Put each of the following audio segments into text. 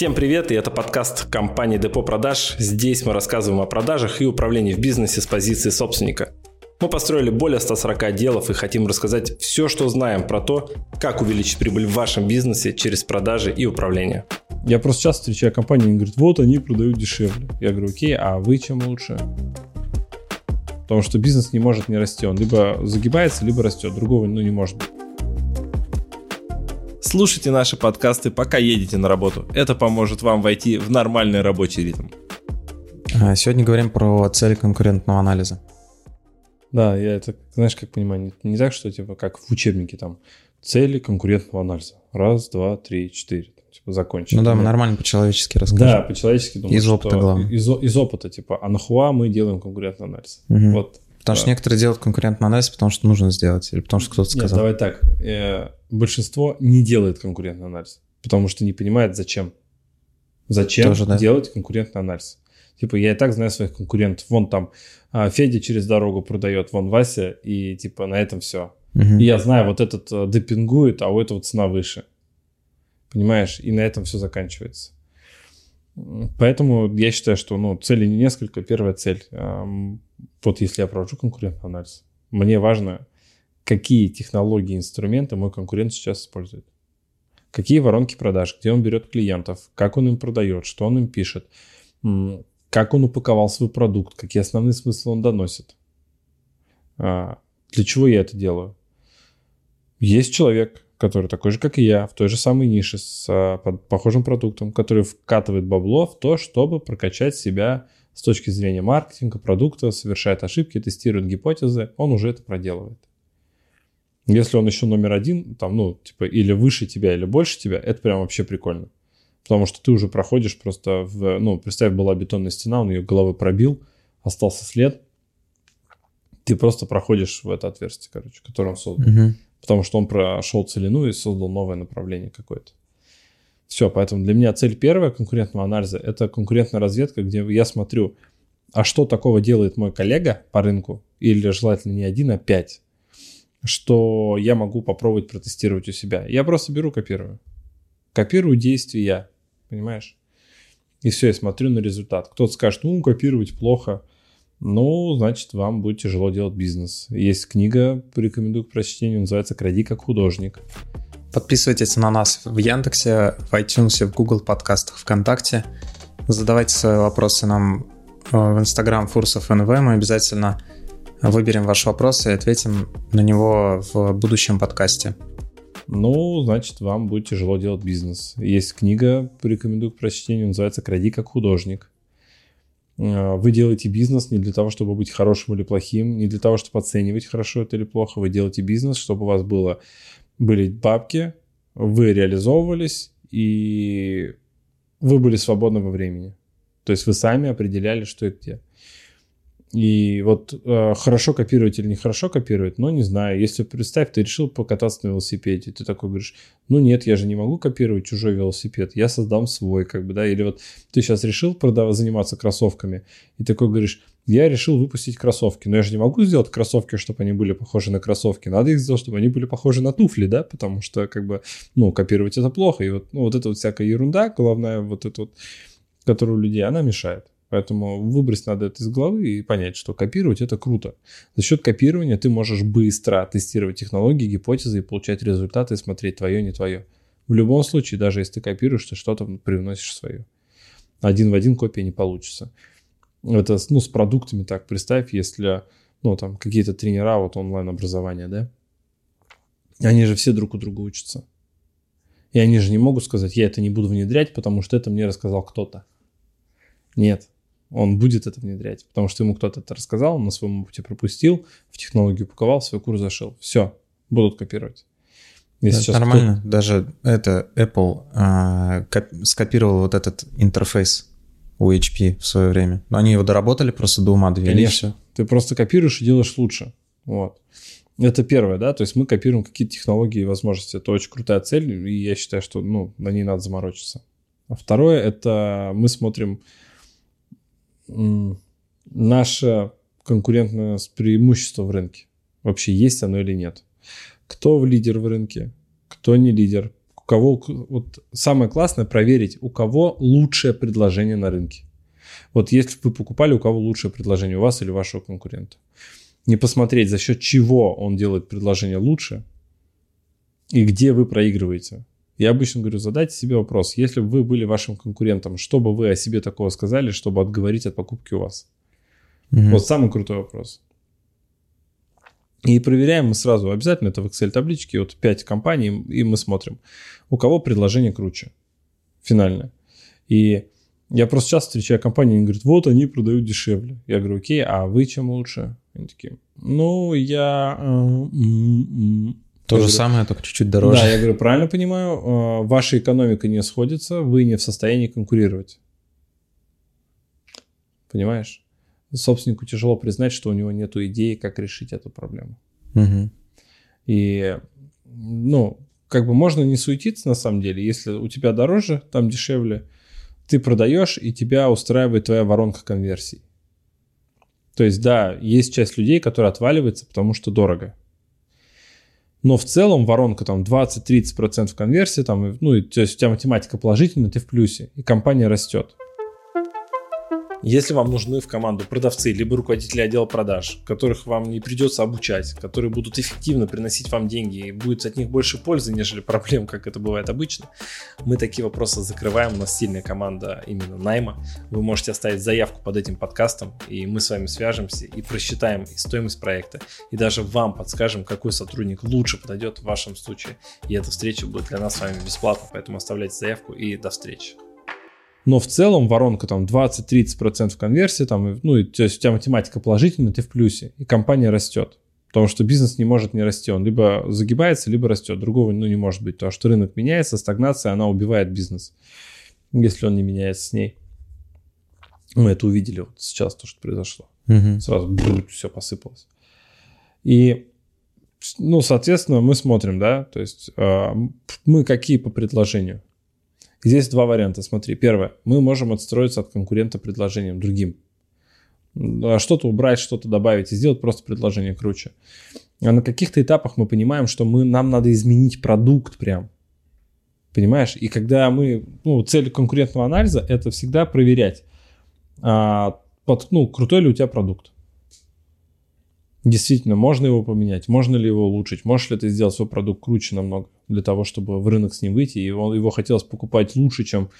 Всем привет, и это подкаст компании Депо Продаж. Здесь мы рассказываем о продажах и управлении в бизнесе с позиции собственника. Мы построили более 140 отделов и хотим рассказать все, что знаем про то, как увеличить прибыль в вашем бизнесе через продажи и управление. Я просто часто встречаю компании, они говорят, вот они продают дешевле. Я говорю, окей, а вы чем лучше? Потому что бизнес не может не расти. Он либо загибается, либо растет. Другого ну, не может быть. Слушайте наши подкасты, пока едете на работу. Это поможет вам войти в нормальный рабочий ритм. А, сегодня говорим про цели конкурентного анализа. Да, я это, знаешь, как понимаю, не, не так, что типа как в учебнике там цели конкурентного анализа. Раз, два, три, четыре. Типа закончили. Ну да, мы нормально по-человечески расскажем. Да, по-человечески думаю, Из опыта, главное. Из, из опыта, типа, а нахуя мы делаем конкурентный анализ? Мгм. Вот. Потому да. что некоторые делают конкурентный анализ, потому что нужно сделать, или потому что кто-то Нет, сказал. давай так. э, большинство не делает конкурентный анализ, потому что не понимает, зачем. Зачем Тоже, да. делать конкурентный анализ? Типа, я и так знаю своих конкурентов. Вон там а, Федя через дорогу продает, вон Вася, и типа на этом все. Мгм. И я знаю, вот этот э, депингует, а у этого цена выше. Понимаешь? И на этом все заканчивается. Поэтому я считаю, что ну, целей не несколько. Первая цель. эм, вот если я провожу конкурентный анализ, мне важно, какие технологии, инструменты мой конкурент сейчас использует. Какие воронки продаж, где он берет клиентов, как он им продает, что он им пишет, как он упаковал свой продукт, какие основные смыслы он доносит. А, Для чего я это делаю? Есть человек, который такой же, как и я, в той же самой нише, с а, под похожим продуктом, который вкатывает бабло в то, чтобы прокачать себя с точки зрения маркетинга, продукта, совершает ошибки, тестирует гипотезы, он уже это проделывает. Если он еще номер один, там, ну, типа, или выше тебя, или больше тебя, это прям вообще прикольно. Потому что ты уже проходишь просто в... Ну, представь, была бетонная стена, он ее головой пробил, остался след. Ты просто проходишь в это отверстие, короче, которое он создал. Мгм. Потому что он прошел целину и создал новое направление какое-то. Все, поэтому для меня цель первая конкурентного анализа – это конкурентная разведка, где я смотрю, а что такого делает мой коллега по рынку, или желательно не один, а пять, что я могу попробовать протестировать у себя. Я просто беру, копирую. Копирую действия понимаешь? И все, я смотрю на результат. Кто-то скажет, ну, копировать плохо. Ну, значит, вам будет тяжело делать бизнес. Есть книга, порекомендую к прочтению, называется «Кради как художник». Подписывайтесь на нас в Яндексе, в iTunes, в Google подкастах, ВКонтакте. Задавайте свои вопросы нам э, в Instagram Фурсов НВ. Мы обязательно выберем ваш вопрос и ответим на него в будущем подкасте. Ну, значит, вам будет тяжело делать бизнес. Есть книга, порекомендую к прочтению, называется «Кради как художник». Э, Вы делаете бизнес не для того, чтобы быть хорошим или плохим, не для того, чтобы оценивать, хорошо это или плохо. Вы делаете бизнес, чтобы у вас было, были бабки, вы реализовывались, и вы были свободны во времени. То есть вы сами определяли, что и где. И вот э, хорошо копировать или нехорошо копировать, ну, не знаю. Если представь, ты решил покататься на велосипеде, ты такой говоришь, ну, нет, я же не могу копировать чужой велосипед, я создам свой, как бы, да. Или вот ты сейчас решил продав- заниматься кроссовками, и такой говоришь, я решил выпустить кроссовки, но я же не могу сделать кроссовки, чтобы они были похожи на кроссовки. Надо их сделать, чтобы они были похожи на туфли, да, потому что, как бы, ну, копировать это плохо. И вот, ну, вот эта вот всякая ерунда, головная вот эта вот, которая у людей, она мешает. Поэтому выбрать надо это из головы и понять, что копировать это круто. За счет копирования ты можешь быстро тестировать технологии, гипотезы и получать результаты и смотреть твое, не твое. В любом случае, даже если ты копируешь, ты что-то привносишь свое. Один в один копия не получится. Это, ну, с продуктами так. Представь, если, ну, там, какие-то тренера, вот онлайн-образования, да, они же все друг у друга учатся. И они же не могут сказать, я это не буду внедрять, потому что это мне рассказал кто-то. Нет, он будет это внедрять, потому что ему кто-то это рассказал, он на своем опыте пропустил, в технологию упаковал, свой курс зашел. Все, будут копировать. Если Это сейчас нормально. Даже это Apple а, коп- скопировал вот этот интерфейс у HP в свое время. Но они его доработали просто до ума довели. Конечно. Ты просто копируешь и делаешь лучше. Вот. Это первое, да, то есть мы копируем какие-то технологии и возможности. Это очень крутая цель, и я считаю, что ну, на ней надо заморочиться. А второе, это мы смотрим наше конкурентное преимущество в рынке. Вообще есть оно или нет. Кто в лидер в рынке, кто не лидер, кого, вот самое классное проверить, у кого лучшее предложение на рынке. Вот если вы покупали, у кого лучшее предложение, у вас или вашего конкурента. Не посмотреть, за счет чего он делает предложение лучше и где вы проигрываете. Я обычно говорю, задайте себе вопрос, если бы вы были вашим конкурентом, что бы вы о себе такого сказали, чтобы отговорить от покупки у вас? Угу. Вот самый крутой вопрос. И проверяем мы сразу, обязательно это в Excel табличке, вот 5 компаний, и мы смотрим, у кого предложение круче, финальное. И я просто часто встречаю компании, они говорят, вот они продают дешевле. Я говорю, окей, а вы чем лучше? Они такие, ну, я... То же самое, только чуть-чуть дороже. Да, я говорю, правильно понимаю, э, ваша экономика не сходится, вы не в состоянии конкурировать. Понимаешь? собственнику тяжело признать, что у него нет идеи, как решить эту проблему. Угу. И, ну, как бы можно не суетиться на самом деле, если у тебя дороже, там дешевле, ты продаешь, и тебя устраивает твоя воронка конверсий. То есть, да, есть часть людей, которые отваливаются, потому что дорого. Но в целом воронка там 20-30% конверсии, там, ну, то есть у тебя математика положительная, ты в плюсе, и компания растет. Если вам нужны в команду продавцы, либо руководители отдела продаж, которых вам не придется обучать, которые будут эффективно приносить вам деньги и будет от них больше пользы, нежели проблем, как это бывает обычно, мы такие вопросы закрываем. У нас сильная команда именно найма. Вы можете оставить заявку под этим подкастом, и мы с вами свяжемся и просчитаем и стоимость проекта, и даже вам подскажем, какой сотрудник лучше подойдет в вашем случае. И эта встреча будет для нас с вами бесплатно, поэтому оставляйте заявку и до встречи. Но в целом воронка там 20-30% конверсии, там, ну, то есть у тебя математика положительная, ты в плюсе, и компания растет. Потому что бизнес не может не расти. Он либо загибается, либо растет. Другого ну, не может быть. Потому что рынок меняется, стагнация, она убивает бизнес, если он не меняется с ней. Мы это увидели вот сейчас, то, что произошло. Угу. Сразу бум, все посыпалось. И, ну, соответственно, мы смотрим, да, то есть э, мы какие по предложению. Здесь два варианта. Смотри, первое. Мы можем отстроиться от конкурента предложением другим. А что-то убрать, что-то добавить и сделать просто предложение круче. А на каких-то этапах мы понимаем, что мы, нам надо изменить продукт прям. Понимаешь? И когда мы... Ну, цель конкурентного анализа – это всегда проверять, а, под, ну, крутой ли у тебя продукт. Действительно, можно его поменять, можно ли его улучшить, можешь ли ты сделать свой продукт круче намного для того, чтобы в рынок с ним выйти, и его, его хотелось покупать лучше, чем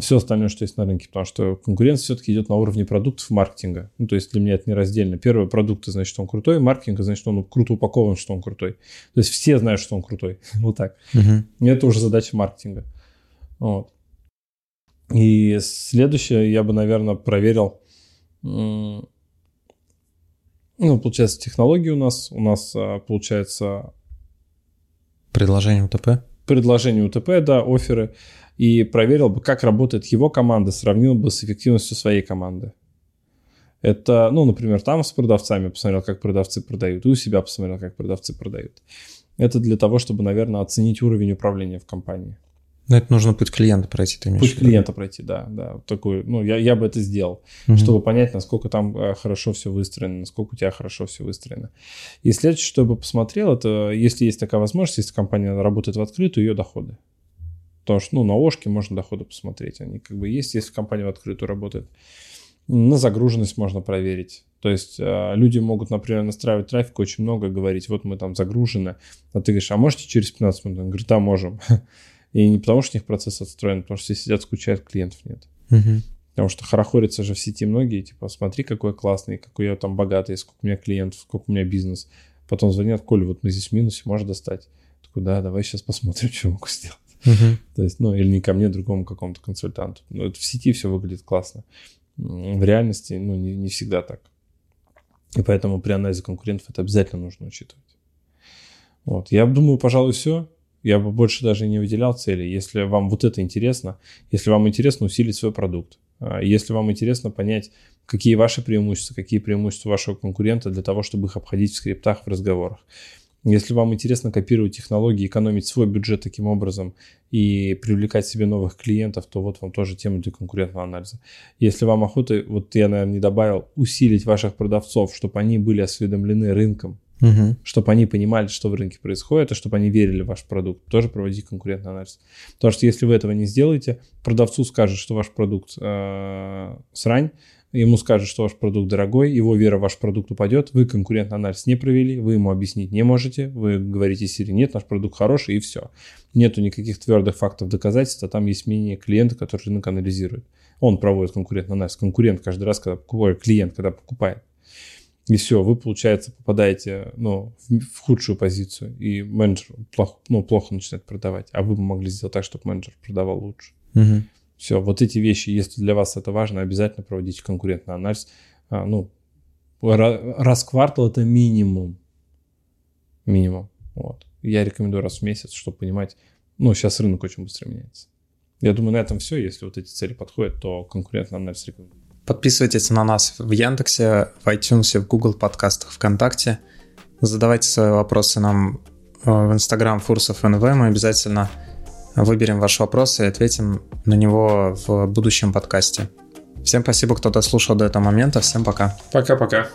все остальное, что есть на рынке, потому что конкуренция все-таки идет на уровне продуктов маркетинга. Ну, то есть для меня это не раздельно. Первый продукт, значит, он крутой, маркетинг, значит, он круто упакован, что он крутой. То есть все знают, что он крутой. вот так. И это уже задача маркетинга. Вот. И следующее я бы, наверное, проверил ну, получается, технологии у нас. У нас, а, получается... Предложение УТП? Предложение УТП, да, оферы. И проверил бы, как работает его команда, сравнил бы с эффективностью своей команды. Это, ну, например, там с продавцами посмотрел, как продавцы продают, и у себя посмотрел, как продавцы продают. Это для того, чтобы, наверное, оценить уровень управления в компании. Но это нужно путь клиента пройти, ты Путь клиента пройти, да, да. Такой, ну, я, я бы это сделал, угу. чтобы понять, насколько там э, хорошо все выстроено, насколько у тебя хорошо все выстроено. И следующее, что я бы посмотрел, это если есть такая возможность, если компания работает в открытую, ее доходы. Потому что, ну, на ОШКе можно доходы посмотреть. Они как бы есть, если компания в открытую работает. На загруженность можно проверить. То есть э, люди могут, например, настраивать трафик очень много, говорить, вот мы там загружены, а ты говоришь, а можете через 15 минут? Он говорит, да, можем. И не потому, что у них процесс отстроен, потому что все сидят, скучают, клиентов нет. Угу. Потому что хорохорятся же в сети многие, типа, смотри, какой я классный, какой я там богатый, сколько у меня клиентов, сколько у меня бизнес. Потом звонят, Коля, вот мы здесь в минусе, можешь достать? Такой, да, давай сейчас посмотрим, что могу сделать. Uh-huh. То есть, ну, или не ко мне, другому какому-то консультанту. Но это в сети все выглядит классно. В реальности, ну, не, не всегда так. И поэтому при анализе конкурентов это обязательно нужно учитывать. Вот. Я думаю, пожалуй, все. Я бы больше даже не выделял цели. Если вам вот это интересно, если вам интересно усилить свой продукт, а, если вам интересно понять, какие ваши преимущества, какие преимущества вашего конкурента для того, чтобы их обходить в скриптах, в разговорах. Если вам интересно копировать технологии, экономить свой бюджет таким образом и привлекать себе новых клиентов, то вот вам тоже тема для конкурентного анализа. Если вам охота, вот я, наверное, не добавил, усилить ваших продавцов, чтобы они были осведомлены рынком, угу. чтобы они понимали, что в рынке происходит, и чтобы они верили в ваш продукт. Тоже проводить конкурентный анализ. Потому что если вы этого не сделаете, продавцу скажет, что ваш продукт э, срань, ему скажут, что ваш продукт дорогой, его вера в ваш продукт упадет, вы конкурентный анализ не провели, вы ему объяснить не можете, вы говорите Сири, нет, наш продукт хороший, и все. Нету никаких твердых фактов доказательств, а там есть мнение клиента, который рынок анализирует. Он проводит конкурентный анализ. Конкурент каждый раз, когда покупает, клиент, когда покупает. И все, вы, получается, попадаете ну, в, в худшую позицию, и менеджер плохо, ну, плохо начинает продавать, а вы бы могли сделать так, чтобы менеджер продавал лучше. Угу. Все, вот эти вещи, если для вас это важно, обязательно проводите конкурентный анализ. А, ну, раз в квартал это минимум. Минимум. Вот. Я рекомендую раз в месяц, чтобы понимать, ну, сейчас рынок очень быстро меняется. Я думаю, на этом все. Если вот эти цели подходят, то конкурентный анализ рекомендую. Подписывайтесь на нас в Яндексе, в iTunes, в Google подкастах, ВКонтакте. Задавайте свои вопросы нам э, в Instagram Фурсов НВ. Мы обязательно выберем ваш вопрос и ответим на него в будущем подкасте. Всем спасибо, кто дослушал до этого момента. Всем пока. Пока-пока.